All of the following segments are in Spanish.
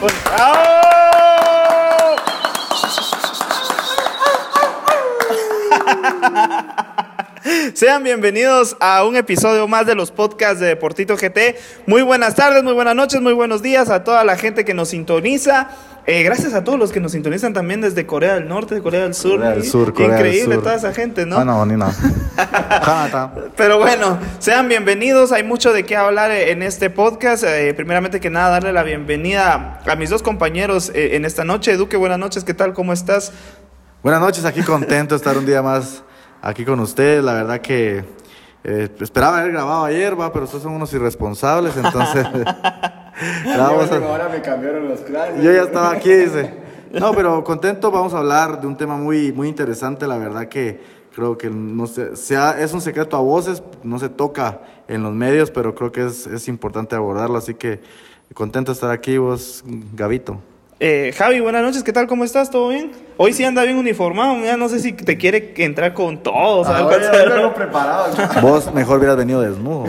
아! Sean bienvenidos a un episodio más de los podcasts de Deportito GT. Muy buenas tardes, muy buenas noches, muy buenos días a toda la gente que nos sintoniza. Eh, gracias a todos los que nos sintonizan también desde Corea del Norte, de Corea del Sur. Corea del Sur, Corea del Increíble Sur. toda esa gente, ¿no? Ah, no, ni no. Jata. Pero bueno, sean bienvenidos. Hay mucho de qué hablar eh, en este podcast. Eh, primeramente que nada, darle la bienvenida a mis dos compañeros eh, en esta noche. Duque, buenas noches. ¿Qué tal? ¿Cómo estás? Buenas noches, aquí contento de estar un día más aquí con ustedes. La verdad que eh, esperaba haber grabado ayer, va, pero ustedes son unos irresponsables, entonces. a- Ahora me cambiaron los. Yo ya estaba aquí, dice. No, pero contento, vamos a hablar de un tema muy, muy interesante, la verdad que creo que no sé, sea, es un secreto a voces, no se toca en los medios, pero creo que es, es importante abordarlo, así que contento de estar aquí vos, Gavito. Eh, Javi, buenas noches. ¿Qué tal? ¿Cómo estás? ¿Todo bien? Hoy sí anda bien uniformado. Mira, no sé si te quiere entrar con todo. ¿sabes? Ahora ya lo tengo preparado. Vos mejor hubieras venido desnudo.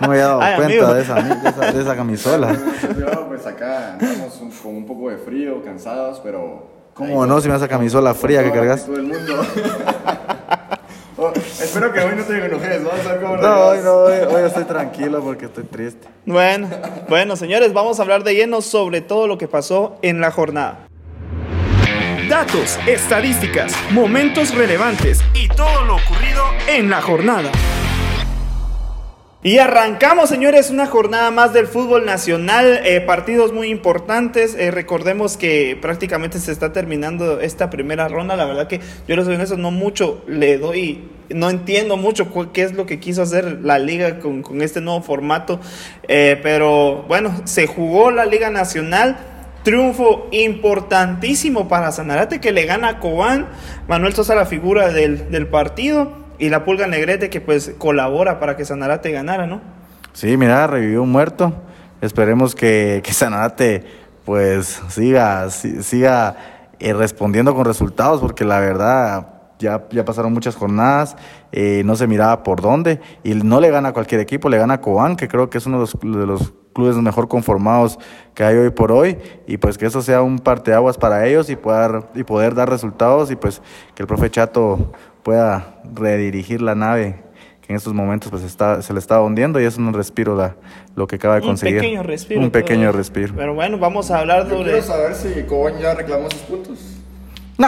No me había dado Ay, cuenta de esa, de, esa, de esa camisola. Yo, pues acá andamos un- con un poco de frío, cansados, pero. ¿Cómo no? Si me esa camisola fría que cargas. actitud del mundo. Oh, espero que hoy no te enojes, vamos a ver cómo lo No, hoy, no, hoy, hoy estoy tranquilo porque estoy triste. Bueno, bueno, señores, vamos a hablar de lleno sobre todo lo que pasó en la jornada. Datos, estadísticas, momentos relevantes y todo lo ocurrido en la jornada. Y arrancamos, señores, una jornada más del fútbol nacional, eh, partidos muy importantes. eh, recordemos que prácticamente se está terminando esta primera ronda. La verdad que yo les soy honesto, no mucho le doy, no entiendo mucho qué es lo que quiso hacer la liga con, con este nuevo formato. Eh, pero bueno, se jugó la Liga Nacional. Triunfo importantísimo para Sanarate que le gana a Cobán. Manuel Sosa la figura del, del partido. Y la Pulga Negrete que pues colabora para que Sanarate ganara, ¿no? Sí, mira, revivió un muerto. Esperemos que, que Sanarate pues siga, si- siga eh, respondiendo con resultados, porque la verdad ya, ya pasaron muchas jornadas, eh, no se miraba por dónde, y no le gana a cualquier equipo, le gana a Cobán, que creo que es uno de los, de los clubes mejor conformados que hay hoy por hoy, y pues que eso sea un parteaguas para ellos y poder, y poder dar resultados, y pues que el profe Chato pueda redirigir la nave que en estos momentos pues está, se le está hundiendo y es un respiro la, lo que acaba de conseguir. Un pequeño respiro. Un pequeño todo. respiro. Pero bueno, vamos a hablar Yo sobre... quiero saber si Cobán ya reclamó sus puntos. No,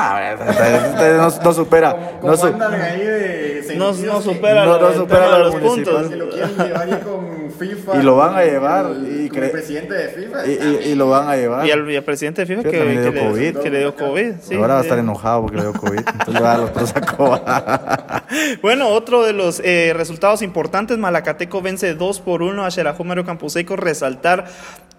no, no supera. ¿Cómo No, ahí de No, no que- supera, No, no supera los municipal. puntos. Que lo quieren llevar ahí con FIFA. Y lo van a llevar, el- y el presidente de FIFA. y, y- y lo van a llevar. Y al, presidente de FIFA Que que, le que dio COVID. que le dio COVID. sí, Ahora va a estar enojado porque le dio COVID. Entonces le va a dar los pelos a Coba. Bueno, otro de los eh, resultados importantes, Malacateco vence 2 por 1 a Xelajú Mario Campuseco, resaltar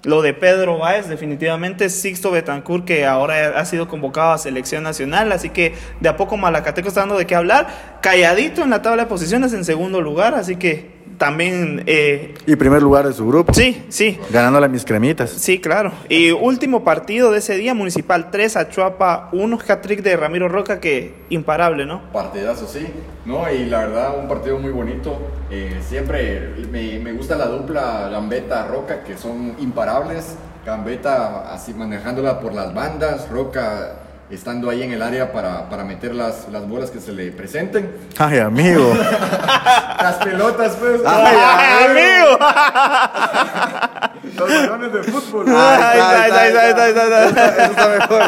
lo de Pedro Báez, definitivamente Sixto Betancourt, que ahora ha sido convocado a selección nacional, así que de a poco Malacateco está dando de qué hablar, calladito en la tabla de posiciones en segundo lugar, así que también, eh, y primer lugar de su grupo. sí, sí, Ganándole a mis cremitas. Sí, claro. Y último partido de ese día, Municipal 3, Achuapa 1, hat-trick de Ramiro Roca, que imparable, ¿no? Partidazo, sí. No, y la verdad, un partido muy bonito. Eh, siempre me, me gusta la dupla Gambetta-Roca, que son imparables. Gambetta así manejándola por las bandas, Roca estando ahí en el área para, para meter las, las bolas que se le presenten. Ay, amigo. Las pelotas, pues. ¡Ay, amigo! Los balones de fútbol. Ahí está, ahí está, ahí está, ahí está, ahí está. Eso está mejor.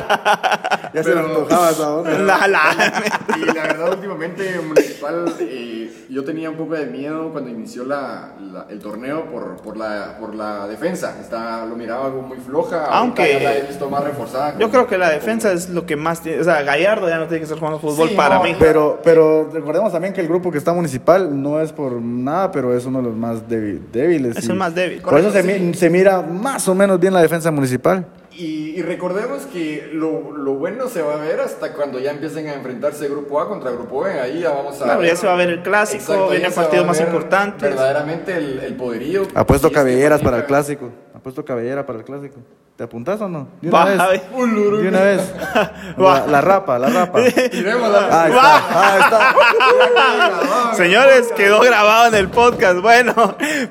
ya se me antojaba esa onda. La- la- Y la verdad, últimamente, Municipal, eh, yo tenía un poco de miedo cuando inició la, la- el torneo por, por, la, por la defensa. Está, lo miraba algo muy floja. Aunque- ya la he visto más reforzada. Yo creo que la defensa es lo que más tiene. O sea, Gallardo ya no tiene que estar jugando fútbol Sí, para no, mí. Pero, pero recordemos también que el grupo que está municipal no es por nada, pero es uno de los más débil- débiles. Es el más débil. Por eso se, mi- se mira más o menos bien la defensa municipal. Y, y recordemos que lo, lo bueno se va a ver hasta cuando ya empiecen a enfrentarse Grupo A contra Grupo B. Ahí ya vamos a Claro, ver. ya se va a ver el clásico, Exacto, va partidos a más ver importantes. Verdaderamente el, el poderío. Apuesto Y es que cabelleras para el clásico. Apuesto cabellera para el clásico. ¿Te apuntás o no? De una vez. De una vez. La, la rapa, la rapa. Tirémosla. Ahí está, ahí está. Señores, quedó grabado en el podcast. Bueno,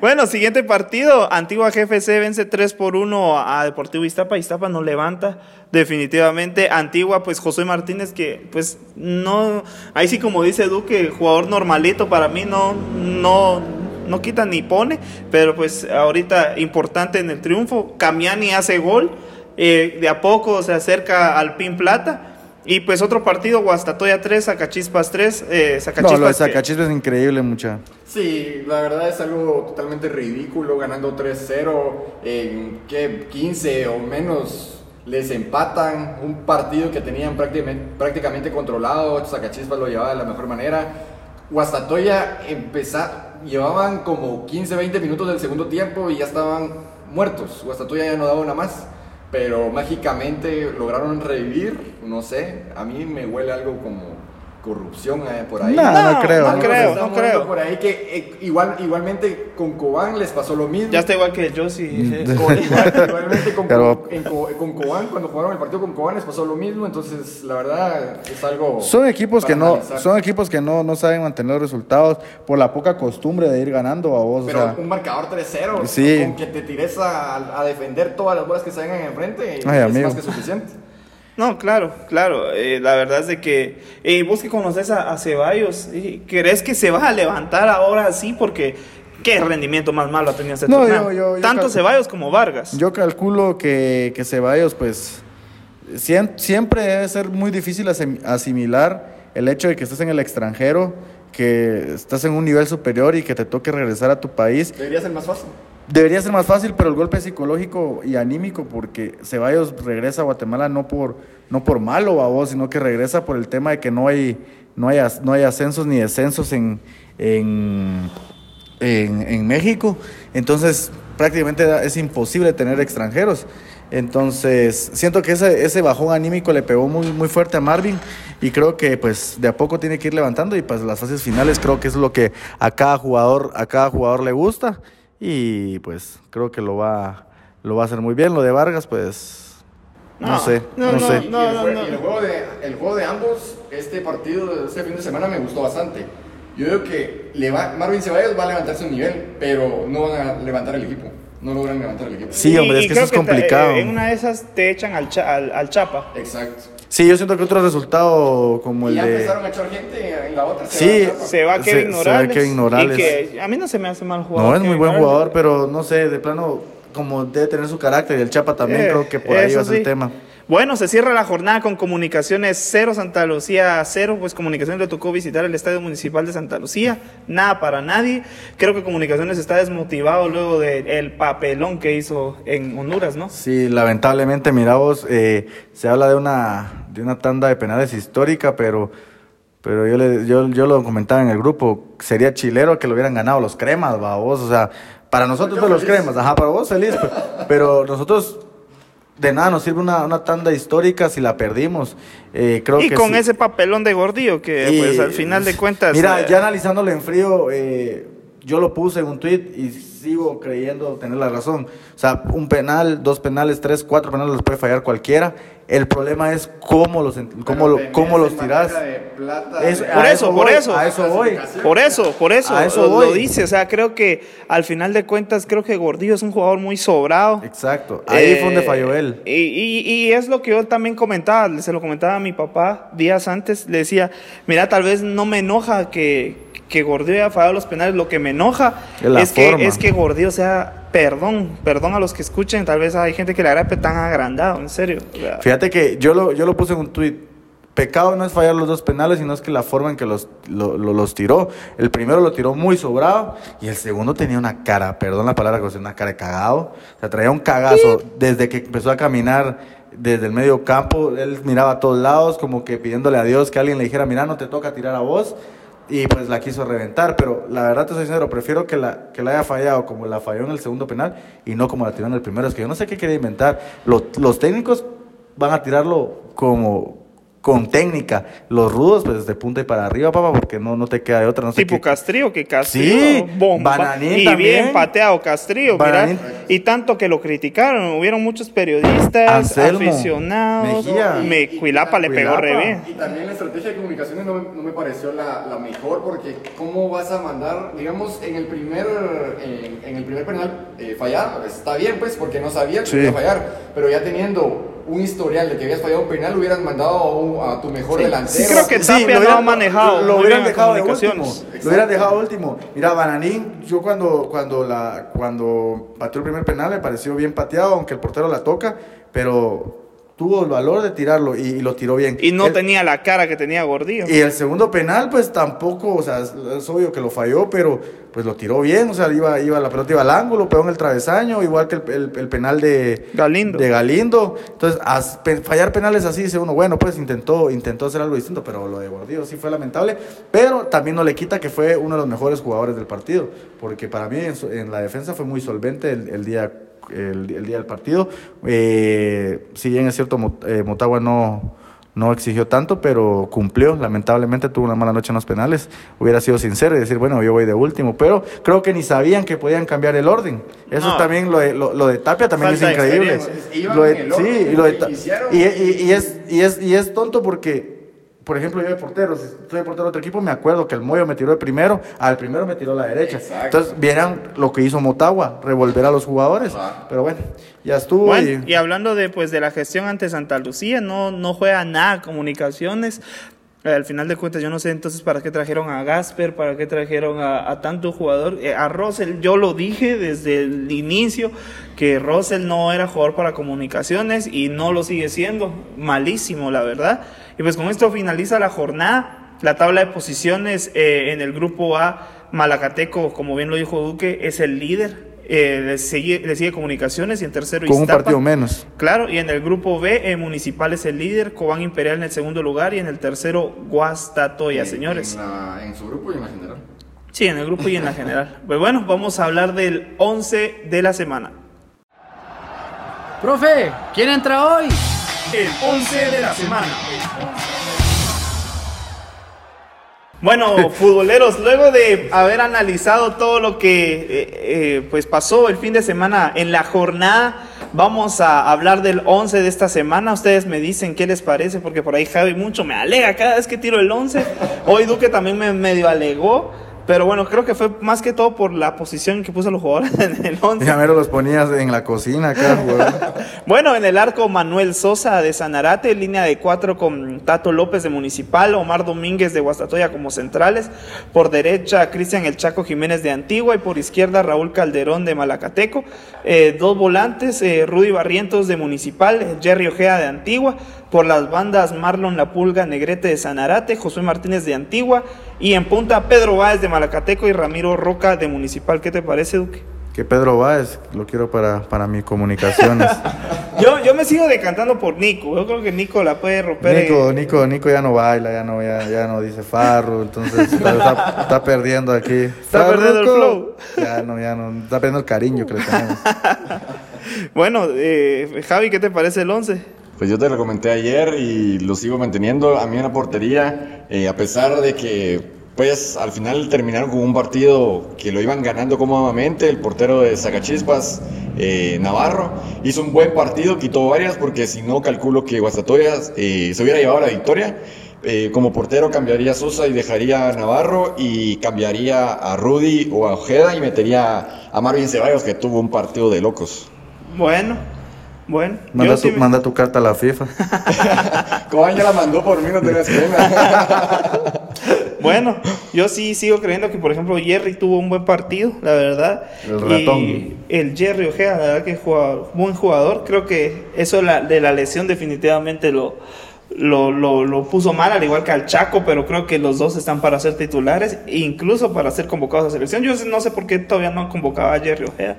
bueno, siguiente partido. Antigua GFC vence 3 por 1 a Deportivo Iztapa. Iztapa no levanta, definitivamente. Antigua, pues José Martínez, que pues no. Ahí sí, como dice Duque, jugador normalito para mí, no, no, no quita ni pone. Pero pues ahorita importante en el triunfo. Camiani hace gol. eh, de a poco se acerca al Pin Plata. Y pues otro partido, Guastatoya 3, Zacachispas 3, eh, No, Zacachispas lo de que- Sacachispa es increíble, mucha. Sí, la verdad es algo totalmente ridículo, ganando 3-0 en ¿qué? 15 o menos les empatan un partido que tenían prácticamente, prácticamente controlado, Zacachispas lo llevaba de la mejor manera. Guastatoya empezá, llevaban como 15-20 minutos del segundo tiempo y ya estaban muertos. Guastatoya ya no daba una más, pero mágicamente lograron revivir, no sé, a mí me huele algo como corrupción eh, por ahí. No, no creo. No Algo se creo, no creo. Por ahí que eh, igual, igualmente con Cobán les pasó lo mismo. Ya está igual que yo, sí. Con- igual- igualmente con, Pero- en Co- con Cobán, cuando jugaron el partido con Cobán les pasó lo mismo. Entonces, la verdad, es algo. Son equipos que no, analizar. son equipos que no, no saben mantener los resultados por la poca costumbre de ir ganando a vos. o Pero sea, un marcador 3-0, Sí. con que te tires a, a defender todas las bolas que se vengan enfrente, Ay, es amigo. más que suficiente. No, claro, claro. eh, la verdad es de que eh, vos que conoces a, a Ceballos, eh, ¿crees que se va a levantar ahora sí? Porque qué rendimiento más malo ha tenido este No, torneo. yo- yo- yo Tanto Ceballos como Vargas. yo calculo que, que Ceballos, pues, siem- siempre debe ser muy difícil asim- asimilar el hecho de que estés en el extranjero, que estás en un nivel superior y que te toque regresar a tu país. Debería ser más fácil. Debería ser más fácil, pero el golpe psicológico y anímico, porque Ceballos regresa a Guatemala no por, no por malo a vos, sino que regresa por el tema de que no hay, no hay, no hay ascensos ni descensos en, en, en, México. Entonces, prácticamente es imposible tener extranjeros. Entonces, siento que ese, ese bajón anímico le pegó muy, muy fuerte a Marvin y creo que pues de a poco tiene que ir levantando y pues las fases finales creo que es lo que a cada jugador, a cada jugador le gusta y pues creo que lo va, lo va a hacer muy bien. Lo de Vargas, pues no, No, sé, no, no, no, sé. Y no, el, no, jue- no. y el juego de, el juego de ambos, este partido este fin de semana me gustó bastante. Yo digo que le va- Marvin Ceballos va a levantar su nivel, pero no van a levantar el equipo. No logran levantar el equipo. Sí, hombre, es que eso es ta- complicado. eh, en una de esas te echan al, cha- al, al Chapa. Exacto. Sí, yo siento que otro resultado como el ya de... empezaron a echar gente en la otra. Sí, va Se va Se- Kevin se va. Kevin Morales. Y que a mí no se me hace mal jugador. No, es muy Kevin buen jugador, pero no sé, de plano, como debe tener su carácter y el Chapa también, Eh, creo que por ahí va a ser el tema. Bueno, se cierra la jornada con Comunicaciones 0 Santa Lucía 0, pues Comunicaciones le tocó visitar el Estadio Municipal de Santa Lucía, nada para nadie. Creo que Comunicaciones está desmotivado luego del papelón que hizo en Honduras, ¿no? Sí, lamentablemente, mira vos, eh, se habla de una, de una tanda de penales histórica, pero, pero yo, le, yo, yo lo comentaba en el grupo, sería chilero que lo hubieran ganado los cremas, va vos, o sea, para nosotros fue los cremas, ajá, para vos feliz, pero, pero nosotros de nada nos sirve una, una tanda histórica si la perdimos. Eh, creo y que con sí. ese papelón de Gordillo que Y, pues al final de cuentas... Mira, eh, ya analizándolo en frío, eh, yo lo puse en un tweet y sigo creyendo tener la razón. O sea, un penal, dos penales, tres, cuatro penales los puede fallar cualquiera. El problema es cómo los, cómo lo- cómo los tirás. Es- Por eso, por eso. A eso voy. Por eso, por eso, A eso lo, voy. lo dice, o sea, creo que al final de cuentas, creo que Gordillo es un jugador muy sobrado. Exacto. Ahí fue donde Eh, falló él. Y, y- y es lo que yo también comentaba, se lo comentaba a mi papá días antes, le decía, mira, tal vez no me enoja que, que Gordillo haya fallado los penales, lo que me enoja Es la es que, es que Gordillo sea perdón, perdón a los que escuchen, tal vez hay gente que le agrade tan agrandado, en serio. O sea, Fíjate que yo lo, yo lo puse en un tweet. Pecado no es fallar los dos penales, sino es que la forma en que los, lo- lo- los tiró. El primero lo tiró muy sobrado y el segundo tenía una cara, perdón la palabra, pero una cara de cagado. O sea, traía un cagazo desde que empezó a caminar desde el medio campo. Él miraba a todos lados, como que pidiéndole a Dios que alguien le dijera, mira, no te toca tirar a vos. Y pues la quiso reventar, pero la verdad te soy sincero, prefiero que la, que la haya fallado como la falló en el segundo penal y no como la tiró en el primero. Es que yo no sé qué quiere inventar. Los, los técnicos van a tirarlo como con técnica. Los rudos, pues de punta y para arriba, papá, porque no, no te queda de otra. No sé tipo qué- Castrillo, que Castrillo, Sí, bomba. Bananín y también. bien pateado Castrillo, mira. Bananín. Y tanto que lo criticaron, hubieron muchos periodistas, Anselmo, aficionados. Mejía. Me, Cuilapa le pegó re bien. Y también la estrategia de comunicaciones no, me- no me pareció la, la mejor porque cómo vas a mandar, digamos, en el primer, en, en el primer penal eh, fallar, está bien pues porque no sabía que Sí. iba a fallar, pero ya teniendo un historial de que habías fallado un penal hubieras mandado a, un- a tu mejor delantero. Sí, creo que Sí, Tapia lo hubieran- manejado Lo, lo hubieran dejado de último. Lo hubieran dejado último. Mira, Bananín, yo cuando, cuando, la, cuando pateó el primer penal me pareció bien pateado, aunque el portero la toca, pero tuvo el valor de tirarlo y, y lo tiró bien. Y no El- tenía la cara que tenía Gordillo. y el segundo penal, pues tampoco, o sea, es, es obvio que lo falló, pero pues lo tiró bien, o sea, iba, iba, la pelota iba al ángulo, pegó en el travesaño, igual que el, el- el penal de Galindo. De Galindo. Entonces, as- fallar penales así, dice uno, bueno, pues intentó, intentó hacer algo distinto, pero lo de Gordillo sí fue lamentable, pero también no le quita que fue uno de los mejores jugadores del partido, porque para mí en, la defensa fue muy solvente el día el, el día del partido. Eh, si bien es cierto, Mot- eh, Motagua no, no exigió tanto, pero cumplió. Lamentablemente tuvo una mala noche en los penales. Hubiera sido sincero y decir, bueno, yo voy de último, pero creo que ni sabían que podían cambiar el orden. Eso No. también, lo de, lo, lo de Tapia también Falta es increíble. Lo de- sí, lo de y es, y, es, y es tonto porque por ejemplo, yo de portero, si soy de portero de otro equipo, me acuerdo que el Moyo me tiró de primero, al primero me tiró la derecha. Exacto. Entonces, vieran lo que hizo Motagua, revolver a los jugadores. Pero bueno, ya estuvo. Bueno, y- y hablando de pues de la gestión ante Santa Lucía, no, no juega nada comunicaciones. Eh, al final de cuentas, yo no sé entonces para qué trajeron a Gasper, para qué trajeron a, a tanto jugador. Eh, a Russell, yo lo dije desde el inicio, que Russell no era jugador para comunicaciones y no lo sigue siendo. Malísimo, la verdad. Y pues con esto finaliza la jornada. La tabla de posiciones eh, en el grupo A, Malacateco, como bien lo dijo Duque, es el líder. Eh, le, sigue, le sigue comunicaciones y en tercero con un partido menos. Claro, y en el grupo B, eh, Municipal es el líder, Cobán Imperial en el segundo lugar y en el tercero, Guastatoya, En- señores. En, la- en su grupo y en la general. Sí, en el grupo y en la general. Pues bueno, vamos a hablar del 11 de la semana. Profe, ¿quién entra hoy? El 11 de la semana. Bueno, futboleros, luego de haber analizado todo lo que eh, eh, pues pasó el fin de semana en la jornada, vamos a hablar del 11 de esta semana. Ustedes me dicen qué les parece, porque por ahí Javi mucho me alega cada vez que tiro el 11. Hoy Duque también me medio alegó, pero bueno, creo que fue más que todo por la posición que puso los jugadores en el 11. Ya mero los ponías en la cocina acá. Bueno, en el arco Manuel Sosa de Sanarate, línea de cuatro con Tato López de Municipal, Omar Domínguez de Guastatoya como centrales, por derecha Cristian El Chaco Jiménez de Antigua y por izquierda Raúl Calderón de Malacateco, Eh, dos volantes, eh, Rudy Barrientos de Municipal, Jerry Ojea de Antigua, por las bandas Marlon La Pulga Negrete de Sanarate, Josué Martínez de Antigua y en punta Pedro Báez de Malacateco y Ramiro Roca de Municipal. ¿Qué te parece, Duque? Que Pedro Báez, lo quiero para, para mis comunicaciones. Yo, yo me sigo decantando por Nico. Yo creo que Nico la puede romper. en- Nico, Nico, Nico ya no baila, ya no, ya, ya no dice farro, entonces está, está- perdiendo aquí. Está perdiendo el flow. Ya no, ya no, está perdiendo el cariño que le tenemos. Bueno, eh, Javi, ¿qué te parece el 11? Pues yo te lo comenté ayer y lo sigo manteniendo. A mí en la portería, eh, a pesar de que pues al final terminaron con un partido que lo iban ganando cómodamente, el portero de Zacachispas, eh, Navarro, hizo un buen partido, quitó varias porque si no calculo que Guastatoya eh, se hubiera llevado la victoria. Eh, como portero cambiaría a Sosa y dejaría a Navarro y cambiaría a Rudy o a Ojeda y metería a Marvin Ceballos que tuvo un partido de locos. Bueno, Bueno, Manda, tu, sí me- manda tu carta a la FIFA. Ya la mandó por mí, no te das pena. Bueno, yo sí sigo creyendo que, por ejemplo, Jerry tuvo un buen partido, la verdad. El ratón. Y el Jerry Ojea, la verdad que juega, buen jugador. Creo que eso de la, lesión definitivamente lo, lo, lo, lo puso mal, al igual que al Chaco, pero creo que los dos están para ser titulares, e incluso para ser convocados a selección. Yo no sé por qué todavía no han convocado a Jerry Ojea.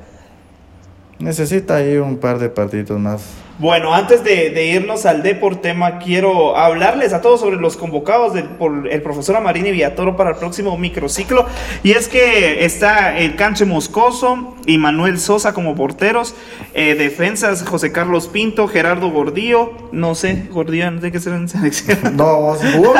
Necesita ahí un par de partiditos más. Bueno, antes de, de irnos al Deportema, quiero hablarles a todos sobre los convocados del, por el profesor Amarini Villatoro para el próximo microciclo. Y es que está el Canche Moscoso y Manuel Sosa como porteros. eh, defensas José Carlos Pinto, Gerardo Gordillo. No sé, Gordillo no tiene que ser en selección. No,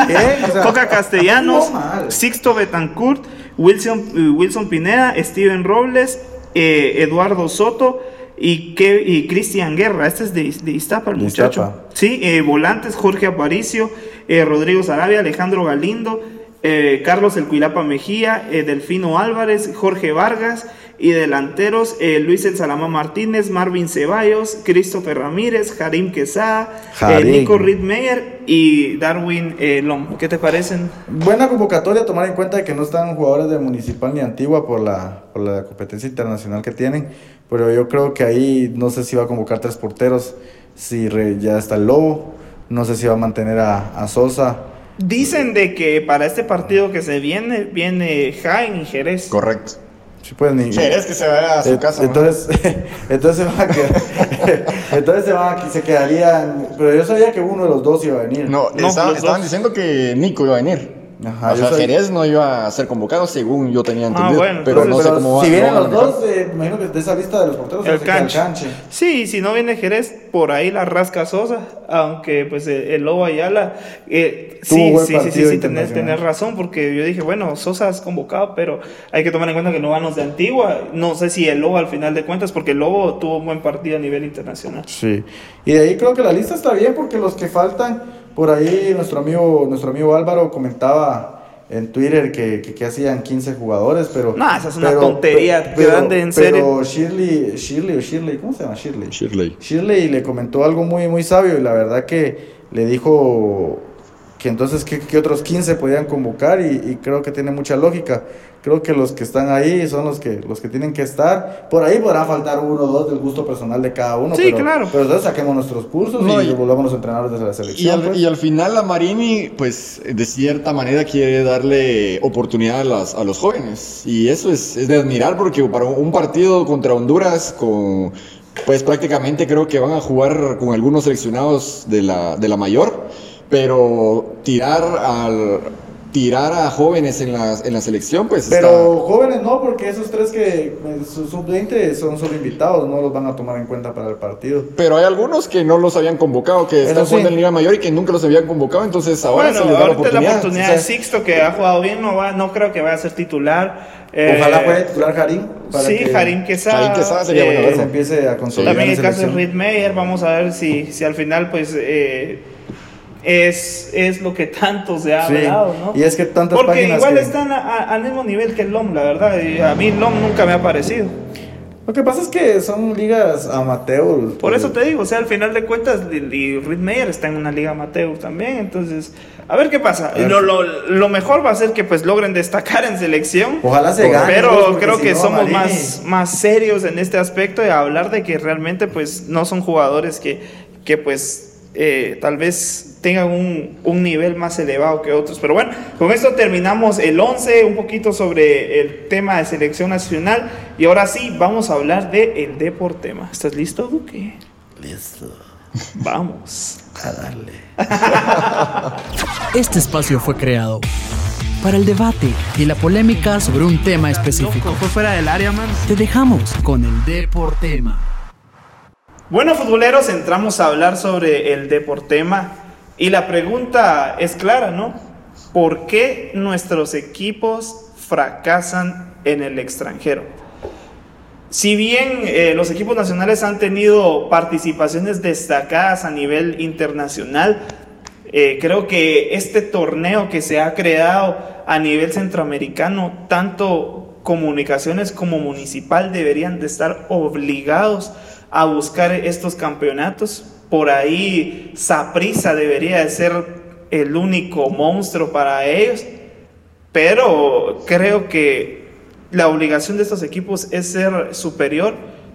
bien. o sea, Coca Castellanos. Sixto Betancourt, Wilson, eh, Wilson Pineda, Steven Robles, eh, Eduardo Soto y, que- y Cristian Guerra. Este es de, de Iztapa, el muchacho. Iztapa. Sí, eh, volantes Jorge Aparicio, eh, Rodrigo Sarabia, Alejandro Galindo, eh, Carlos El Cuilapa Mejía, eh, Delfino Álvarez, Jorge Vargas y delanteros eh, Luis El Salama Martínez, Marvin Ceballos, Christopher Ramírez, Jarim Quesada, eh. Nico Riedmeyer y Darwin eh, Lom. ¿Qué te parecen? Buena convocatoria, tomar en cuenta que no están jugadores de Municipal ni Antigua por la, por la competencia internacional que tienen, pero yo creo que ahí no sé si va a convocar tres porteros, si re- ya está el Lobo, no sé si va a mantener a, a Sosa. Dicen de que para este partido que se viene, viene Jaén y Jerez. Correcto. Si pueden ni- ¿Querés que se vaya a su Eh, casa? Entonces, entonces, se van a quedar- entonces se, van a- se quedarían. Pero yo sabía que uno de los dos iba a venir. No, No, estaban, los estaban dos. diciendo que Nico iba a venir. Ajá, o sea, soy- Jerez no iba a ser convocado según yo tenía Ah, entendido. bueno, pero entonces- no sé Pero cómo va. si vienen los dos, eh, imagino que de esa lista de los porteros El canche. canche. Sí, si no viene Jerez, por ahí la rasca Sosa, aunque pues el, el Lobo Ayala, eh, sí, sí, sí, sí, sí, tenés, tenés razón, porque yo dije, bueno, Sosa es convocado, pero hay que tomar en cuenta que no van los de Antigua, no sé si el Lobo al final de cuentas, porque el Lobo tuvo un buen partido a nivel internacional. Sí. Y de ahí creo que la lista está bien porque los que faltan, por ahí nuestro amigo, nuestro amigo Álvaro comentaba en Twitter que, que, que hacían 15 jugadores, pero... No, esa es una tontería, grande, en pero serio. Shirley, Shirley o Shirley, ¿cómo se llama Shirley? Shirley. Shirley le comentó algo muy, muy sabio y la verdad que le dijo que entonces que, que otros 15 podían convocar y, y creo que tiene mucha lógica. Creo que los que están ahí son los que, los que tienen que estar. Por ahí podrá faltar uno o dos del gusto personal de cada uno. Sí, pero, claro. Pero entonces saquemos nuestros cursos No, y, y- volvamos a entrenar desde la Y selección. al, pues. y al final la Marini, pues de cierta manera quiere darle oportunidad a, las- a los jóvenes. Y eso es, es de admirar porque para un partido contra Honduras, con, pues prácticamente creo que van a jugar con algunos seleccionados de la, de la mayor, pero tirar al... Tirar a jóvenes en la, en la selección, pues Pero está- jóvenes no, porque esos tres que eh, su- sub-20 son solo invitados, no los van a tomar en cuenta para el partido. Pero hay algunos que no los habían convocado, que están sí. jugando en Liga Mayor y que nunca los habían convocado, entonces ahora bueno, se les da la ahorita oportunidad. la oportunidad o sea, de Sixto, que ha jugado bien, no, va, no creo que vaya a ser titular. Eh, Ojalá pueda titular Harim. para Sí, que Harim Quesada. Jarim Quesada sería bueno eh, verlo. se empiece a consolidar. También en el caso de. Reed Meyer, vamos a ver si, si al final pues eh, es, es lo que tanto se ha Sí, hablado, ¿no? y es que tantas Porque páginas igual que- están a- a- al mismo nivel que el LOM, la verdad, y a mí LOM nunca me ha parecido. Lo que pasa es que son ligas amateur. Por eso te digo, o sea, al final de cuentas, y y Reed Meyer está en una liga amateur también, entonces, a ver qué pasa. Lo, lo, lo mejor va a ser que pues logren destacar en selección. Ojalá se gane. Pero pues, creo si que no, somos más, más serios en este aspecto de hablar de que realmente pues no son jugadores que, que pues eh, tal vez tengan un, un nivel más elevado que otros. Pero bueno, con esto terminamos el 11, un poquito sobre el tema de selección nacional. Y ahora sí, vamos a hablar de el Deportema. ¿Estás listo, Duque? Listo. Vamos. A darle. Este espacio fue creado para el debate y la polémica sobre un tema específico. Loco, fue fuera del área, man. Te dejamos con el Deportema. Bueno, futboleros, entramos a hablar sobre el Deportema y la pregunta es clara, ¿no? ¿Por qué nuestros equipos fracasan en el extranjero? Si bien eh, los equipos nacionales han tenido participaciones destacadas a nivel internacional, eh, creo que este torneo que se ha creado a nivel centroamericano, tanto comunicaciones como municipal deberían de estar obligados a buscar estos campeonatos. Por ahí Saprisa debería de ser el único monstruo para ellos, pero creo que la obligación de estos equipos es ser superior,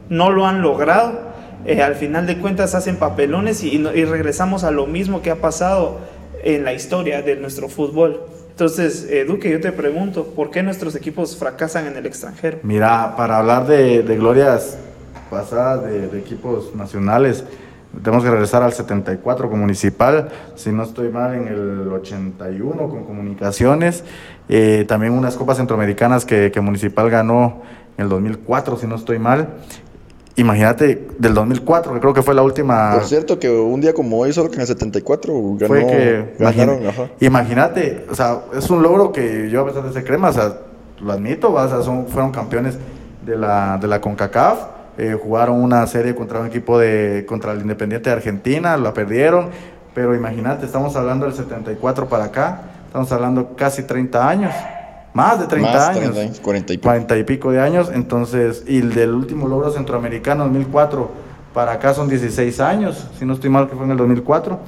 no lo han logrado. Eh, al final de cuentas hacen papelones y, y regresamos a lo mismo que ha pasado en la historia de nuestro fútbol. Entonces, eh, Duque, yo te pregunto, ¿por qué nuestros equipos fracasan en el extranjero? Mira, para hablar de, de glorias pasadas de, de equipos nacionales, tenemos que regresar al 74 con Municipal, si no estoy mal, en el 81 con Comunicaciones. Eh, también unas copas centroamericanas que, que, Municipal ganó en el 2004, si no estoy mal. Imagínate, del 2004, que creo que fue la última. Por cierto, que un día como hoy, solo que en el 74 ganó, fue que, ganaron. Imagínate, o sea, es un logro que yo a pesar de ser crema, o sea, lo admito, o sea, son, fueron campeones de la, de la CONCACAF eh, jugaron una serie contra un equipo de contra el Independiente de Argentina, la perdieron, pero imagínate, estamos hablando del 74 para acá, estamos hablando casi 30 años, más de 30 Más, años, 30, 40 y pico. 40 y pico de años, entonces, y el del último logro centroamericano, 2004, para acá son 16 años, si no estoy mal que fue en el 2004.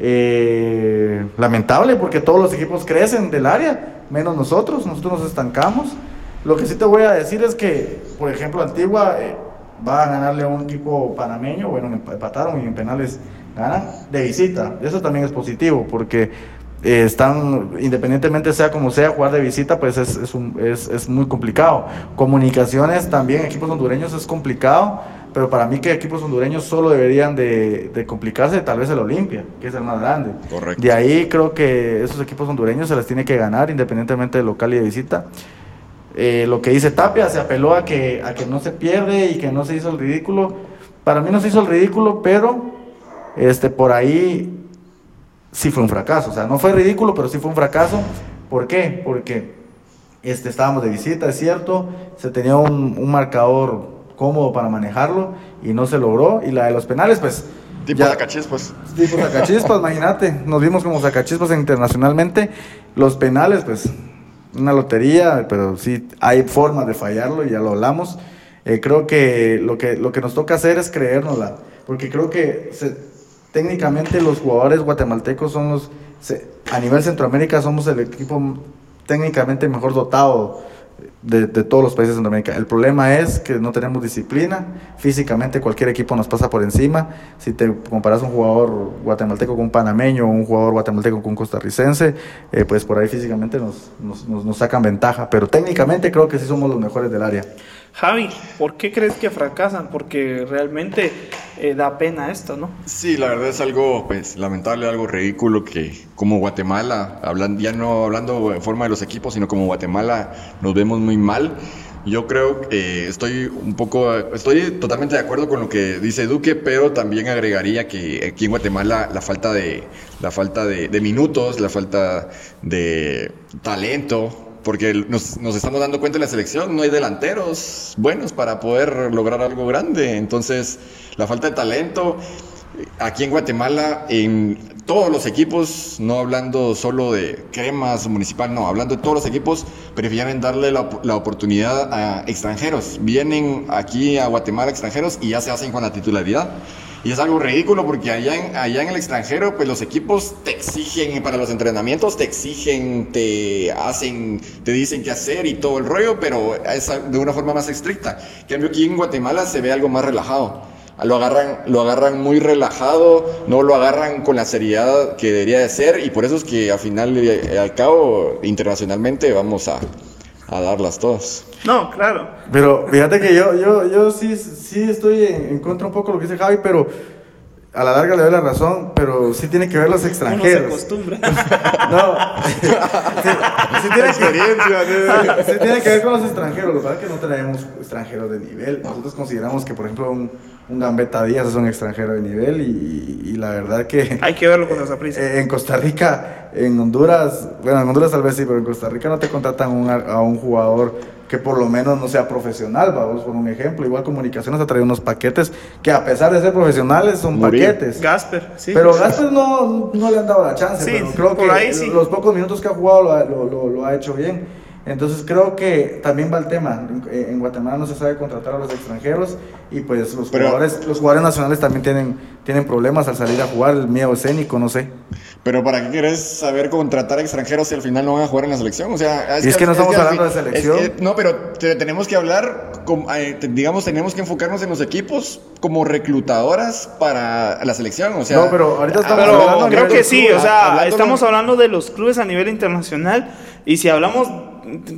Eh, lamentable porque todos los equipos crecen del área, menos nosotros, nosotros nos estancamos. Lo que sí te voy a decir es que, por ejemplo, Antigua eh, va a ganarle a un equipo panameño, bueno, empataron y en penales ganan de visita. Eso también es positivo porque eh, están, independientemente sea como sea, jugar de visita, pues es, es, un, es, es, muy complicado. Comunicaciones también, equipos hondureños es complicado, pero para mí que equipos hondureños solo deberían de, de complicarse, tal vez el Olimpia, que es el más grande. Correcto. De ahí creo que esos equipos hondureños se les tiene que ganar, independientemente de local y de visita. Eh, lo que dice Tapia, se apeló a que, a que no se pierde y que no se hizo el ridículo. Para mí no se hizo el ridículo, pero este, por ahí sí fue un fracaso. O sea, no fue ridículo, pero sí fue un fracaso. ¿Por qué? Porque este, estábamos de visita, es cierto, se tenía un, un marcador cómodo para manejarlo y no se logró. Y la de los penales, pues... Tipo sacachispas. Tipo sacachispas, imagínate. Nos vimos como sacachispas internacionalmente. Los penales, pues una lotería, pero sí hay formas de fallarlo y ya lo hablamos. Eh, creo que lo, que lo que nos toca hacer es creérnosla, porque creo que técnicamente los jugadores guatemaltecos son los, se, a nivel Centroamérica somos el equipo técnicamente mejor dotado de, todos los países de Centroamérica. El problema es que no tenemos disciplina. Físicamente cualquier equipo nos pasa por encima. Si te comparas un jugador guatemalteco con un panameño o un jugador guatemalteco con un costarricense, eh, pues por ahí físicamente nos, nos, nos, nos, sacan ventaja. Pero técnicamente creo que sí somos los mejores del área. Javi, ¿por qué crees que fracasan? Porque realmente eh, da pena esto, ¿no? Sí, la verdad es algo pues lamentable, algo ridículo que como Guatemala, hablan, ya no hablando en forma de los equipos, sino como Guatemala nos vemos muy mal. Yo creo que eh, estoy un poco, estoy totalmente de acuerdo con lo que dice Duque, pero también agregaría que aquí en Guatemala la falta de, la falta de, de minutos, la falta de talento, porque nos, estamos dando cuenta en la selección, no hay delanteros buenos para poder lograr algo grande. Entonces, la falta de talento. Aquí en Guatemala, en todos los equipos, no hablando solo de cremas municipal, no, hablando de todos los equipos, prefieren darle la, la, oportunidad a extranjeros. Vienen aquí a Guatemala extranjeros y ya se hacen con la titularidad. Y es algo ridículo porque allá en, allá en el extranjero, pues los equipos te exigen para los entrenamientos, te exigen, te hacen, te dicen qué hacer y todo el rollo, pero es de una forma más estricta. En cambio, aquí en Guatemala se ve algo más relajado. Lo agarran, lo agarran muy relajado, no lo agarran con la seriedad que debería de ser, y por eso es que al final y al cabo, internacionalmente, vamos a, a darlas todas. No, claro. Pero fíjate que yo, yo, yo sí, sí estoy en, en, contra un poco de lo que dice Javi, pero a la larga le doy la razón, pero sí tiene que ver los extranjeros. Uno se acostumbra. no. sí, sí, tiene que, sí, tiene que ver con los extranjeros. Lo que pasa es que no tenemos extranjeros de nivel. Nosotros consideramos que, por ejemplo, un, un Gambetta Díaz es un extranjero de nivel y, y la verdad que... Hay que verlo con esa prisa. Eh, en Costa Rica, en Honduras, bueno, en Honduras tal vez sí, pero en Costa Rica no te contratan un, a un jugador que por lo menos no sea profesional, vamos por un ejemplo. Igual Comunicaciones ha traído unos paquetes que a pesar de ser profesionales son Murillo. paquetes. Gasper, sí. Pero Gasper no, no le han dado la chance, Sí, pero creo por que ahí sí. los pocos minutos que ha jugado lo, ha- lo, lo- lo ha hecho bien. Entonces creo que también va el tema. En, en Guatemala no se sabe contratar a los extranjeros y pues los Pero- jugadores, los jugadores nacionales también tienen, tienen problemas al salir a jugar, el miedo escénico, no sé. Pero ¿para qué querés saber contratar extranjeros si al final no van a jugar en la selección? O sea, Y es que no estamos hablando de selección. es que- no, pero te- tenemos que hablar, como, eh, digamos, tenemos que enfocarnos en los equipos como reclutadoras para la selección. O sea, no, pero ahorita estamos Pero hablando a creo que de sí, clubes. o sea, hablando estamos con- hablando de los clubes a nivel internacional y si hablamos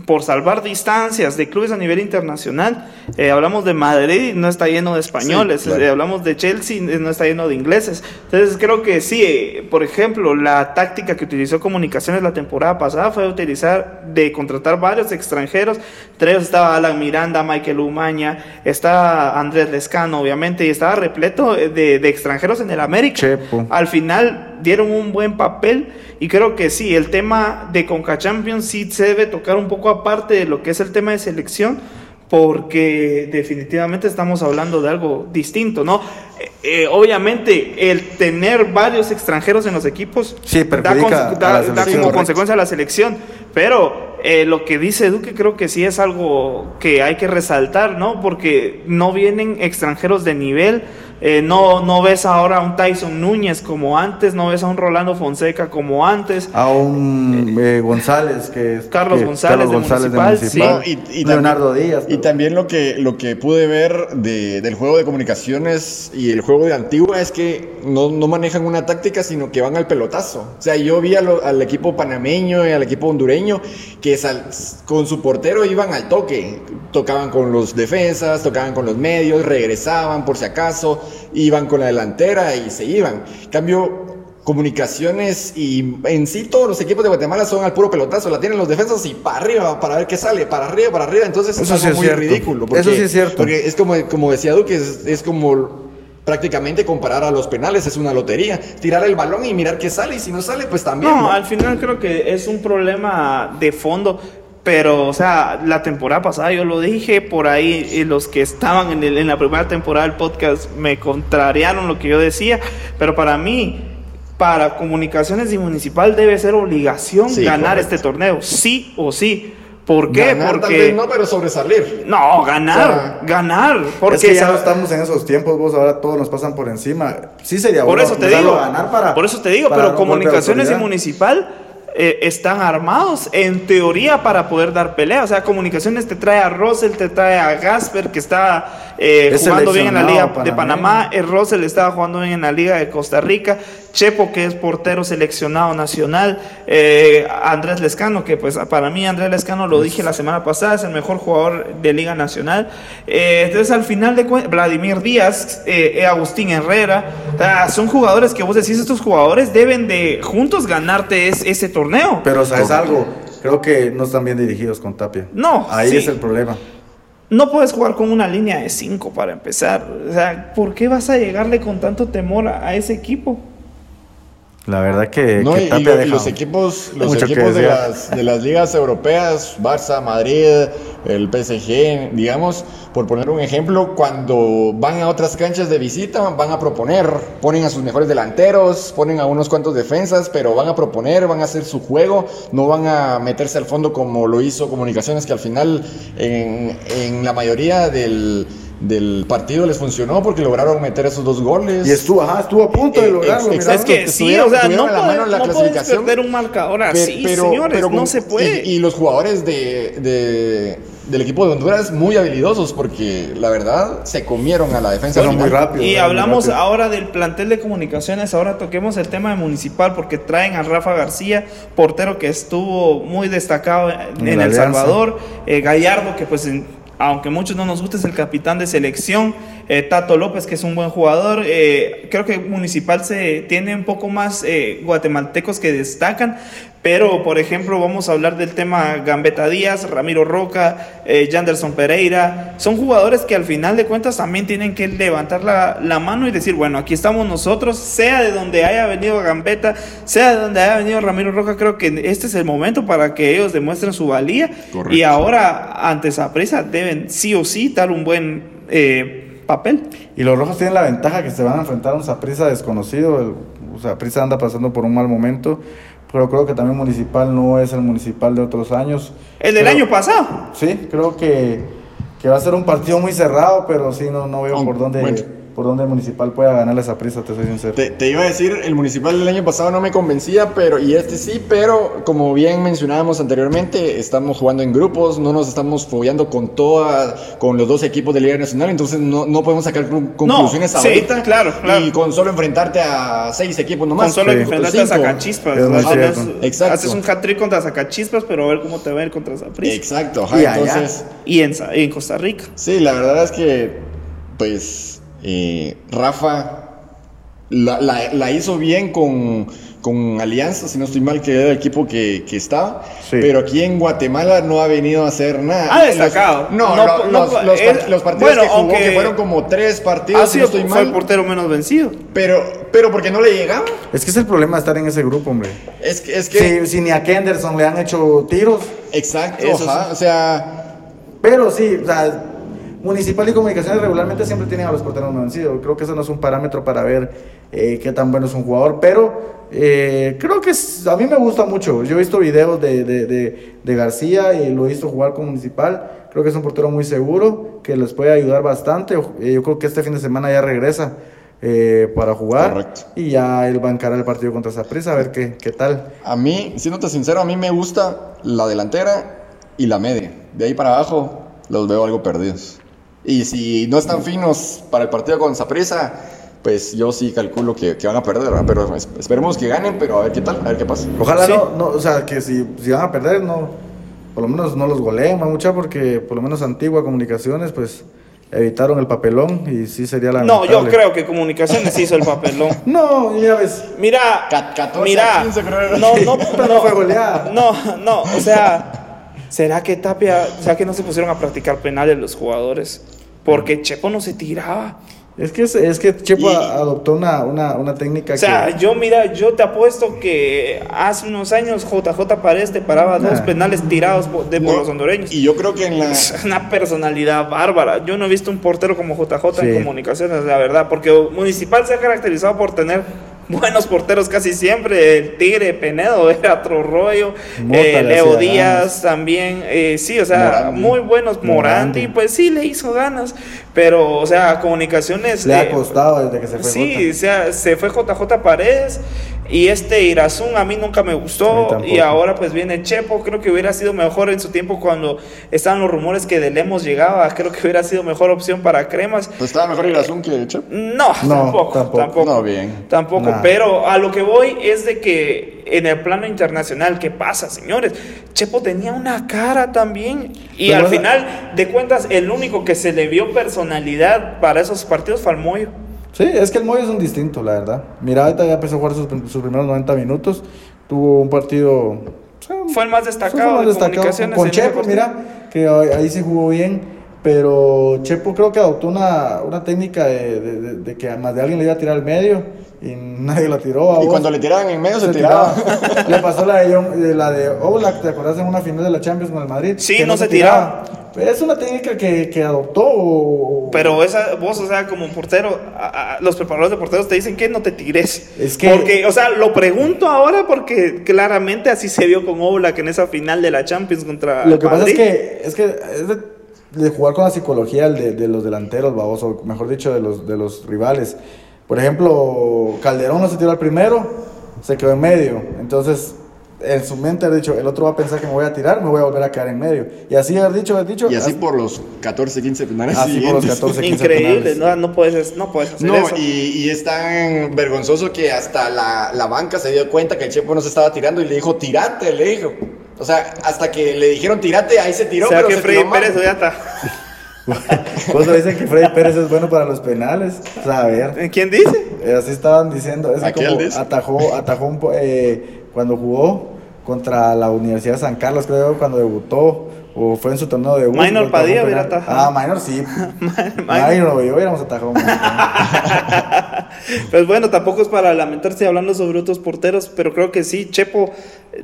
por salvar distancias de clubes a nivel internacional, eh, hablamos de Madrid no está lleno de españoles, Sí, claro. eh, hablamos de Chelsea y no está lleno de ingleses. Entonces creo que sí, eh, por ejemplo, la táctica que utilizó Comunicaciones la temporada pasada fue utilizar de contratar varios extranjeros, entre ellos estaba Alan Miranda, Michael Umaña, está Andrés Lescano, obviamente, y estaba repleto eh, de, de extranjeros en el América. Chepo. Al final dieron un buen papel y creo que sí, el tema de Conca Champions sí se debe tocar un poco aparte de lo que es el tema de selección porque definitivamente estamos hablando de algo distinto, ¿no? Eh, eh, obviamente el tener varios extranjeros en los equipos Sí, da, como consecuencia a la selección, pero eh, lo que dice Duque creo que sí es algo que hay que resaltar, ¿no? Porque no vienen extranjeros de nivel, eh, no, no ves ahora a un Tyson Núñez como antes, no ves a un Rolando Fonseca como antes. A un eh, González, que es Carlos que- González de Municipal, sí. No, y, y Leonardo también, Díaz. Y también lo que, lo que pude ver de- del juego de comunicaciones y el juego de Antigua es que no, no manejan una táctica, sino que van al pelotazo. O sea, yo vi lo- al equipo panameño y al equipo hondureño que sal- con su portero iban al toque. Tocaban con los defensas, tocaban con los medios, regresaban por si acaso, iban con la delantera y se iban. Cambio, comunicaciones y en sí todos los equipos de Guatemala son al puro pelotazo, la tienen los defensas y para arriba, para ver qué sale, para arriba, para arriba, entonces Eso es sí muy cierto. ridículo. Eso sí es cierto. Porque es como, como decía Duque, es, es como prácticamente comparar a los penales, es una lotería, tirar el balón y mirar qué sale y si no sale, pues también. No, ¿no? al final creo que es un problema de fondo. Pero, o sea, la temporada pasada yo lo dije, por ahí eh, los que estaban en, el- en la primera temporada del podcast me contrariaron lo que yo decía, pero para mí, para comunicaciones y municipal debe ser obligación Sí, ganar correcto. este torneo, sí o sí. ¿Por qué? Ganar tal Porque... vez no, pero sobresalir. No, ganar, O sea, ganar. Porque es que ya no estamos en esos tiempos, vos ahora todos nos pasan por encima. Sí sería Por bueno eso te digo, ganar para, por eso te digo, pero comunicaciones y municipal eh, están armados en teoría para poder dar pelea. O sea, comunicaciones te trae a Russell, te trae a Gasper que está eh, jugando bien en la liga de. Panamá, eh, Russell estaba jugando bien en la liga de Costa Rica, Chepo que es portero seleccionado nacional, eh, Andrés Lescano que pues para mí Andrés Lescano lo dije la semana pasada es el mejor jugador de liga nacional. Eh, entonces al final de cuentas Vladimir Díaz, eh, Agustín Herrera, o sea, son jugadores que vos decís estos jugadores deben de juntos ganarte es- ese torneo. Pero sabes algo, creo que no están bien dirigidos con Tapia. No, Ahí sí. es el problema. No puedes jugar con una línea de 5 para empezar. O sea, ¿por qué vas a llegarle con tanto temor a, a ese equipo? La verdad que, No, que y, y Tapia lo- deja los equipos, los mucho equipos de las, de las ligas europeas, Barça, Madrid, el PSG, digamos, por poner un ejemplo, cuando van a otras canchas de visita, van a proponer, ponen a sus mejores delanteros, ponen a unos cuantos defensas, pero van a proponer, van a hacer su juego, no van a meterse al fondo como lo hizo Comunicaciones, que al final en, en la mayoría del, del partido les funcionó porque lograron meter esos dos goles. Y estuvo, ajá, estuvo a punto de Eh, lograrlo. ex-. Es que sí, o sea, no, la la no puedes perder un marcador así, señores, pero no se puede. Y, y los jugadores de, de- del equipo de Honduras muy habilidosos porque la verdad se comieron a la defensa. Fueron muy rápido. Y hablamos rápido. ahora del plantel de comunicaciones, ahora toquemos el tema de municipal porque traen a Rafa García, portero que estuvo muy destacado en, El. Salvador, eh, Gallardo que pues en- aunque a muchos no nos guste es el capitán de selección, eh, Tato López que es un buen jugador, eh, creo que municipal se tiene un poco más eh, guatemaltecos que destacan, pero por ejemplo vamos a hablar del tema Gambetta Díaz, Ramiro Roca, Janderson Pereira, son jugadores que al final de cuentas también tienen que levantar la, la mano y decir, bueno, aquí estamos nosotros, sea de donde haya venido Gambetta, sea de donde haya venido Ramiro Roca, creo que este es el momento para que ellos demuestren su valía Correcto. y ahora ante esa prisa deben sí o sí dar un buen eh, papel. Y los rojos tienen la ventaja que se van a enfrentar a un Saprissa desconocido. El, o sea, Prisa anda pasando por un mal momento. pero creo que también Municipal no es el Municipal de otros años. El del Pero- año pasado. Sí, creo que, que va a ser un partido muy cerrado, pero sí, no, no veo por dónde, bueno. Por dónde Municipal pueda ganarle esa prisa, te soy sincero. Te, te iba a decir, el municipal del año pasado no me convencía, pero y este sí, pero como bien mencionábamos anteriormente, estamos jugando en grupos, no nos estamos follando con toda, con los dos equipos de Liga Nacional, entonces no, no podemos sacar con- conclusiones sí, ahorita. claro, claro. Y con solo enfrentarte a seis equipos nomás. Con solo sí. enfrentarte a. Sacachispas. ¿no? Exacto. Haces un hat-trick contra Sacachispas, pero a ver cómo te va a ir contra Saprissa. Exacto, ajá, Y allá. entonces... Y en, en Costa Rica. Sí, la verdad es que, pues, eh, Rafa la, la- la hizo bien con, con Alianza, si no estoy mal, que era el equipo que, que estaba. Sí. Pero aquí en Guatemala no ha venido a hacer nada. Ha destacado. Los- no, No, lo- no, los, los es- los partidos bueno, que jugó, aunque- que fueron como tres partidos, Ha si no sido, estoy fue el mal. portero menos vencido. Pero, pero porque no le llegaba. Es que es el problema de estar en ese grupo, hombre. Es que, es que Si, si ni a Kenderson le han hecho tiros, exacto, sí. o sea, pero sí, o sea, Municipal y Comunicaciones regularmente siempre tienen a los porteros no vencidos. Creo que eso no es un parámetro para ver eh, qué tan bueno es un jugador, pero eh, creo que es- a mí me gusta mucho. Yo he visto videos de, de- de- de García y lo he visto jugar con Municipal. Creo que es un portero muy seguro, que les puede ayudar bastante. Eh, yo creo que este fin de semana ya regresa eh, para jugar Correcto. y ya él va a encarar el partido contra Saprissa a ver qué, qué tal. A mí, siéndote sincero, a mí me gusta la delantera y la media. De ahí para abajo los veo algo perdidos. Y si no están finos para el partido con Saprissa, pues yo sí calculo que, que van a perder, ¿verdad? Pero es- esperemos que ganen, pero a ver qué tal, a ver qué pasa. Ojalá Sí. no, no, o sea, que si, si van a perder, no, por lo menos no los goleen, mucha, porque por lo menos Antigua Comunicaciones, pues, evitaron el papelón y sí sería la No, yo creo que Comunicaciones hizo el papelón. No, ya ves, Mira, Ca- 14 mira, a 15 creo. no, no, no fue goleada. No, no, o sea, ¿será que Tapia, sea que no se pusieron a practicar penales los jugadores? Porque Chepo no se tiraba. es que, es, que Chepo Y- adoptó una, una, una técnica O sea, que... yo mira, yo te apuesto que hace unos años JJ Paredes te paraba dos Ah. penales tirados por, de, por No, los hondureños. Y yo creo que en la... Es una personalidad bárbara. Yo no he visto un portero como JJ en Sí. comunicaciones, la verdad, porque Municipal se ha caracterizado por tener buenos porteros casi siempre. El Tigre Penedo era otro rollo. Eh, le Leo Díaz también. eh, sí, o sea, Morandi. muy buenos. Morandi, Morandi. pues sí, le hizo ganas. Pero, o sea, comunicaciones. Le ha eh, costado desde que se fue Sí, o sea, se fue JJ Paredes y este Irazún a mí nunca me gustó y ahora pues viene Chepo, creo que hubiera sido mejor en su tiempo cuando estaban los rumores que de Lemos llegaba, creo que hubiera sido mejor opción para Cremas. Pues estaba mejor Irazún que Chep. No, No, tampoco, tampoco. tampoco. No, bien. Tampoco, Nah. pero a lo que voy es de que en el plano internacional, ¿qué pasa, señores? Chepo tenía una cara también y Pero al final de cuentas el único que se le vio personalidad para esos partidos fue al Moyo. Sí, es que el Moyo es un distinto, la verdad. Mira, ahorita ya empezó a jugar sus, sus primeros 90 minutos. Tuvo un partido. o sea, Fue el más fue destacado más de destacado. Con Chepo, mira, que ahí, sí jugó bien. Pero Chepo creo que adoptó una, una técnica de, de- de- de que a más de alguien le iba a tirar al medio y nadie la tiró. a Y cuando le tiraban en medio se, Se tiraba. tiraba. Le pasó la de, John- de la de Oblak, ¿te acuerdas en una final de la Champions con el Madrid? Sí, Que no se tiraba. Pero es una técnica que, que adoptó. Pero esa, vos, o sea, como portero, a- a- los preparadores de porteros te dicen que no te tires. Es que- Porque, o sea, lo pregunto ahora porque claramente así se vio con Oblak en esa final de la Champions contra Lo que pasa es que es que es de, de jugar con la psicología de, de los delanteros, babos, o mejor dicho, de los, de los rivales. Por ejemplo, Calderón no se tiró al primero, se quedó en medio. Entonces, en su mente ha dicho, el otro va a pensar que me voy a tirar, me voy a volver a quedar en medio. Y así ha dicho, ha dicho. Y así por los 14, 15 finales así por los siguientes. 14, 15 Increíble, penales. no, no puedes, no puedes hacer No, eso. y, y es tan vergonzoso que hasta la, la banca se dio cuenta que el Chepo no se estaba tirando y le dijo, tirate, le dijo. O sea, hasta que le dijeron tirate, ahí se tiró, o sea pero que se Freddy tiró. Pérez ya está. Vos lo dicen que Freddy Pérez es bueno para los penales. O sea, a ver. ¿Quién dice? Eh, Así estaban diciendo, es como dice. atajó, atajó un po- eh, cuando jugó contra la Universidad de San Carlos, creo, cuando debutó, o fue en su torneo de debut. Minor Padilla hubiera atajado. Ah, Minor sí. Minor. Minor, yo hubiéramos atajado. Pues bueno, tampoco es para lamentarse hablando sobre otros porteros, pero creo que sí, Chepo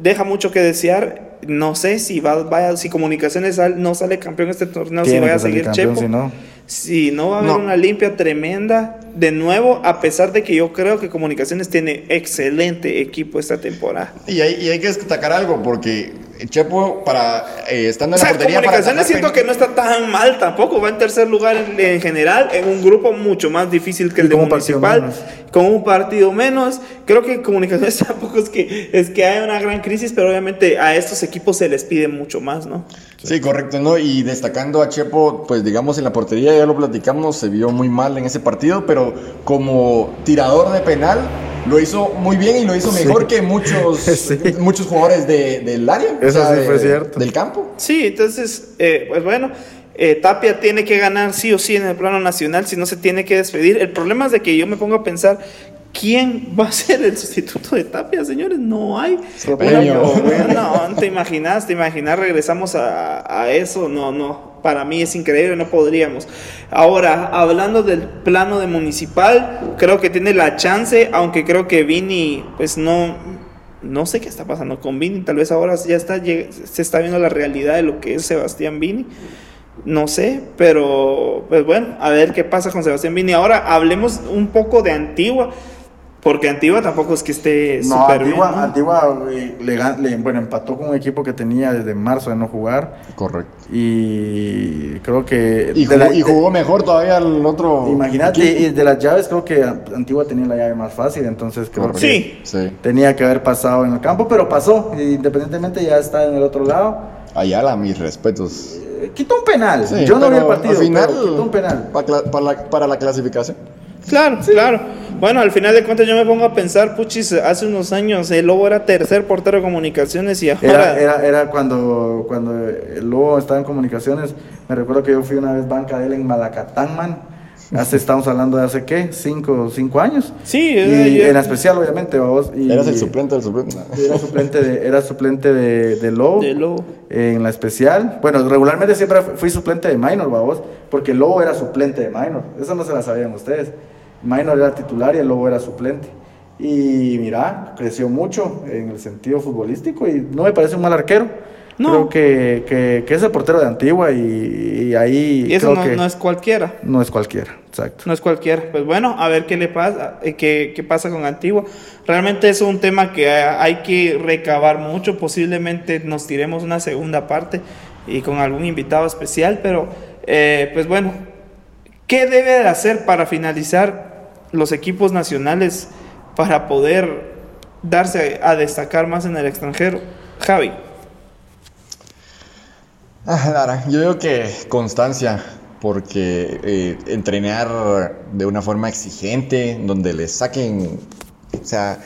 deja mucho que desear. No sé si va, vaya, si Comunicaciones sal- no sale campeón este torneo, si vaya a seguir campeón, Chepo. si no. Si no va a haber No. una limpia tremenda, de nuevo, a pesar de que yo creo que Comunicaciones tiene excelente equipo esta temporada. Y hay, y hay que destacar algo, porque Chepo, para eh, estando O en la portería, para Comunicaciones siento que no está tan mal tampoco. Va en tercer lugar en, en general, en un grupo mucho más difícil que el de Municipal, con un partido menos. Creo que Comunicaciones tampoco es que, es que haya una gran crisis, pero obviamente a estos equipos se les pide mucho más, ¿no? Sí, correcto, ¿no? Y destacando a Chepo, pues digamos en la portería, ya lo platicamos, se vio muy mal en ese partido, pero como tirador de penal, lo hizo muy bien y lo hizo mejor que muchos, Sí. muchos jugadores de- del área. Eso sí de- fue cierto. Del campo. Sí, entonces, eh, pues bueno, eh, Tapia tiene que ganar sí o sí en el plano nacional, si no se tiene que despedir. El problema es de que yo me pongo a pensar, ¿quién va a ser el sustituto de Tapia, señores? No hay. No, no te imaginas, te imaginas, regresamos a, a eso, no, no. Para mí es increíble, no podríamos. Ahora, hablando del plano de municipal, creo que tiene la chance, aunque creo que Vini, pues no, no sé qué está pasando con Vini. Tal vez ahora ya está, se está viendo la realidad de lo que es Sebastián Vini. No sé, pero pues bueno, a ver qué pasa con Sebastián Vini. Ahora hablemos un poco de Antigua, porque Antigua tampoco es que esté No, bien, Antigua, ¿no? Antigua eh, le, gan- le- bueno, empató con un equipo que tenía desde marzo de no jugar Correcto. y creo que... Y jugó, la- y jugó mejor todavía el otro. Imagínate, y de las llaves creo que Antigua tenía la llave más fácil, entonces creo Correcto. que Sí. Sí. tenía que haber pasado en el campo, pero pasó, independientemente ya está en el otro lado. Ayala, mis respetos. Eh, Quitó un penal, Sí, yo no vi el partido, al final, pero quitó un penal. pa- cla- para, la, para la clasificación. Claro, claro. Bueno, al final de cuentas yo me pongo a pensar, puchis, hace unos años el Lobo era tercer portero de comunicaciones y ahora... Era, era, era cuando, cuando el Lobo estaba en comunicaciones. Me recuerdo que yo fui una vez banca de él en Malacatán, man. Hace, estamos hablando de hace qué, cinco, cinco años. Sí, y yo- en la especial, obviamente. vos, y- Eras el suplente del suplente. Era suplente de, era suplente de, de Lobo. De Lobo. En la especial. Bueno, regularmente siempre fui suplente de Minor, vos. Porque el Lobo era suplente de Minor. Eso no se la sabían ustedes. Minor era titular y el Lobo era suplente. Y mira, creció mucho en el sentido futbolístico y no me parece un mal arquero. No. Creo que, que, que es el portero de Antigua y, y ahí y eso creo no, que no es cualquiera. no es cualquiera. Exacto. No es cualquiera. Pues bueno, a ver qué le pasa, eh, qué, qué pasa con Antigua. Realmente es un tema que eh, hay que recabar mucho. Posiblemente nos tiremos una segunda parte y con algún invitado especial. Pero, eh, pues bueno, ¿qué debe de hacer para finalizar los equipos nacionales para poder darse a destacar más en el extranjero? Javi. Ah, Lara, yo digo que constancia, porque eh, entrenar de una forma exigente, donde le saquen, o sea,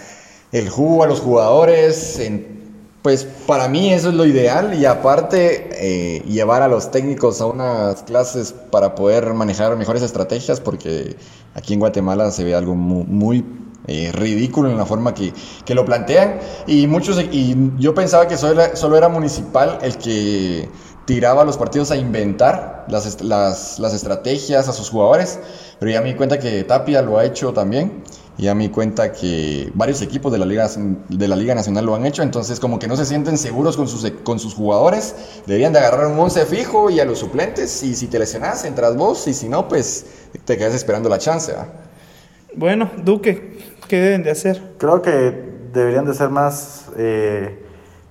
el jugo a los jugadores, en- pues para mí eso es lo ideal y aparte eh, llevar a los técnicos a unas clases para poder manejar mejores estrategias, porque aquí en Guatemala se ve algo mu- muy, eh, ridículo en la forma que, que lo plantean y muchos y yo pensaba que solo era, solo era municipal el que tiraba a los partidos a inventar las, las, las estrategias a sus jugadores, pero ya me di cuenta que Tapia lo ha hecho también. Y ya me di cuenta que varios equipos de la, Liga, de la Liga Nacional lo han hecho, entonces como que no se sienten seguros con sus, con sus jugadores, deberían de agarrar un 11 fijo y a los suplentes, y si te lesionas, entras vos, y si no, pues te quedas esperando la chance. ¿va? Bueno, Duque, ¿qué deben de hacer? Creo que deberían de ser más eh,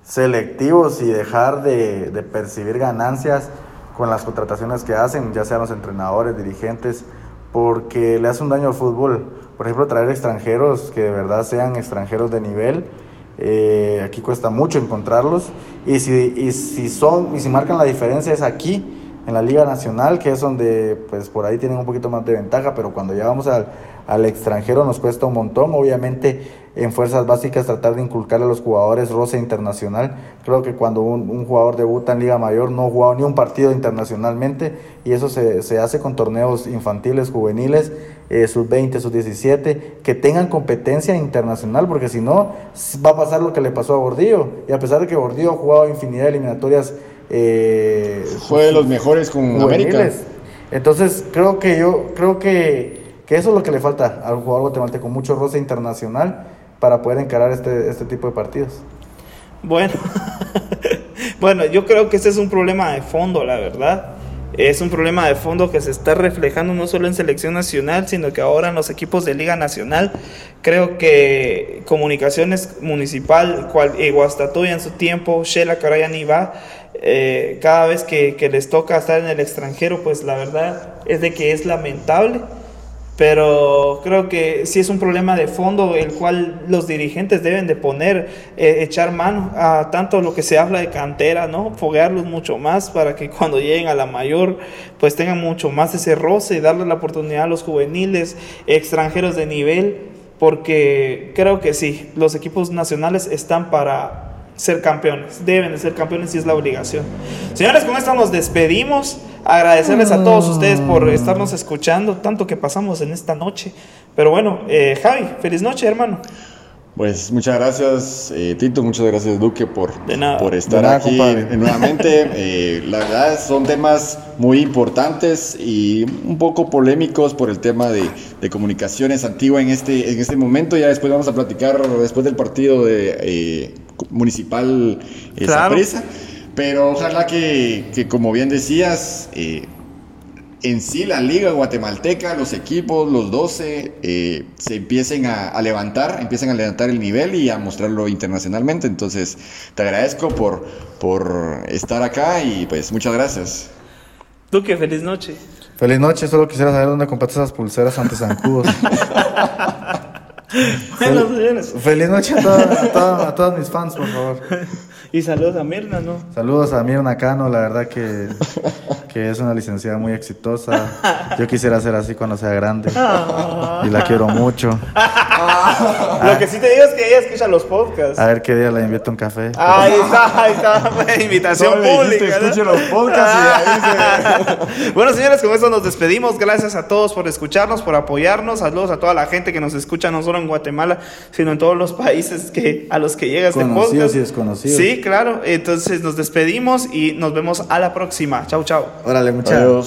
selectivos y dejar de, de percibir ganancias con las contrataciones que hacen, ya sean los entrenadores, dirigentes, porque le hace un daño al fútbol. Por ejemplo, traer extranjeros que de verdad sean extranjeros de nivel. eh, aquí cuesta mucho encontrarlos. Y si, y si son, y si marcan la diferencia es aquí, en la Liga Nacional, que es donde pues por ahí tienen un poquito más de ventaja, pero cuando ya vamos al, al extranjero nos cuesta un montón. Obviamente en fuerzas básicas tratar de inculcarle a los jugadores roce internacional. Creo que cuando un, un jugador debuta en Liga Mayor no ha jugado ni un partido internacionalmente y eso se, se hace con torneos infantiles, juveniles, eh, sub-20, sub-17, que tengan competencia internacional, porque si no va a pasar lo que le pasó a Gordillo. Y a pesar de que Gordillo ha jugado infinidad de eliminatorias, eh, Fue de los mejores con América. juveniles. Entonces, creo que yo, creo que, que eso es lo que le falta al jugador guatemalteco, mucho roce internacional para poder encarar este, este tipo de partidos. Bueno, bueno, yo creo que este es un problema de fondo, la verdad. Es un problema de fondo que se está reflejando no solo en selección nacional, sino que ahora en los equipos de Liga Nacional. Creo que Comunicaciones Municipal, cual, eh, Guastatoya en su tiempo, Shela que ahora ya ni va, eh, cada vez que, que les toca estar en el extranjero, pues la verdad es de que es lamentable pero creo que sí es un problema de fondo el cual los dirigentes deben de poner, eh, echar mano a tanto lo que se habla de cantera, ¿no? Foguearlos mucho más para que cuando lleguen a la mayor pues tengan mucho más ese roce y darle la oportunidad a los juveniles, extranjeros de nivel, porque creo que sí, los equipos nacionales están para ser campeones, deben de ser campeones y es la obligación. Señores, con esto nos despedimos. Agradecerles a todos ustedes por estarnos escuchando, tanto que pasamos en esta noche. Pero bueno, eh, Javi, feliz noche, hermano. Pues muchas gracias, eh, Tito, muchas gracias, Duque, por, De nada. por estar De nada, aquí compadre. nuevamente. Eh, la verdad son temas muy importantes y un poco polémicos por el tema de, de comunicaciones antigua en este, en este momento. Ya después vamos a platicar después del partido de eh, municipal eh, Claro. Saprissa. Pero ojalá que, que, como bien decías, eh, en sí la liga guatemalteca, los equipos, los 12, eh, se empiecen a, a levantar, empiecen a levantar el nivel y a mostrarlo internacionalmente. Entonces, te agradezco por, por estar acá y pues muchas gracias. Duque, feliz noche. Feliz noche, solo quisiera saber dónde compraste esas pulseras ante zancudos. Bueno, señores. Feliz noche a, toda- a toda- a todos mis fans, por favor. Y saludos a Mirna, ¿no? Saludos a Mirna Cano, la verdad que, que es una licenciada muy exitosa. Yo quisiera ser así cuando sea grande. Y la quiero mucho. Lo que sí te digo es que ella escucha los podcasts. A ver qué día la invito a un café. Ahí está, ahí está, invitación dijiste, pública. ¿no? escuche los podcasts y ahí bueno, señores, con esto nos despedimos. Gracias a todos por escucharnos, por apoyarnos. Saludos a toda la gente que nos escucha, no solo en Guatemala, sino en todos los países que, a los que llega este Conocidos podcast. y desconocidos. Sí, claro. Entonces nos despedimos y nos vemos a la próxima. Chau, chau. Órale, muchachos.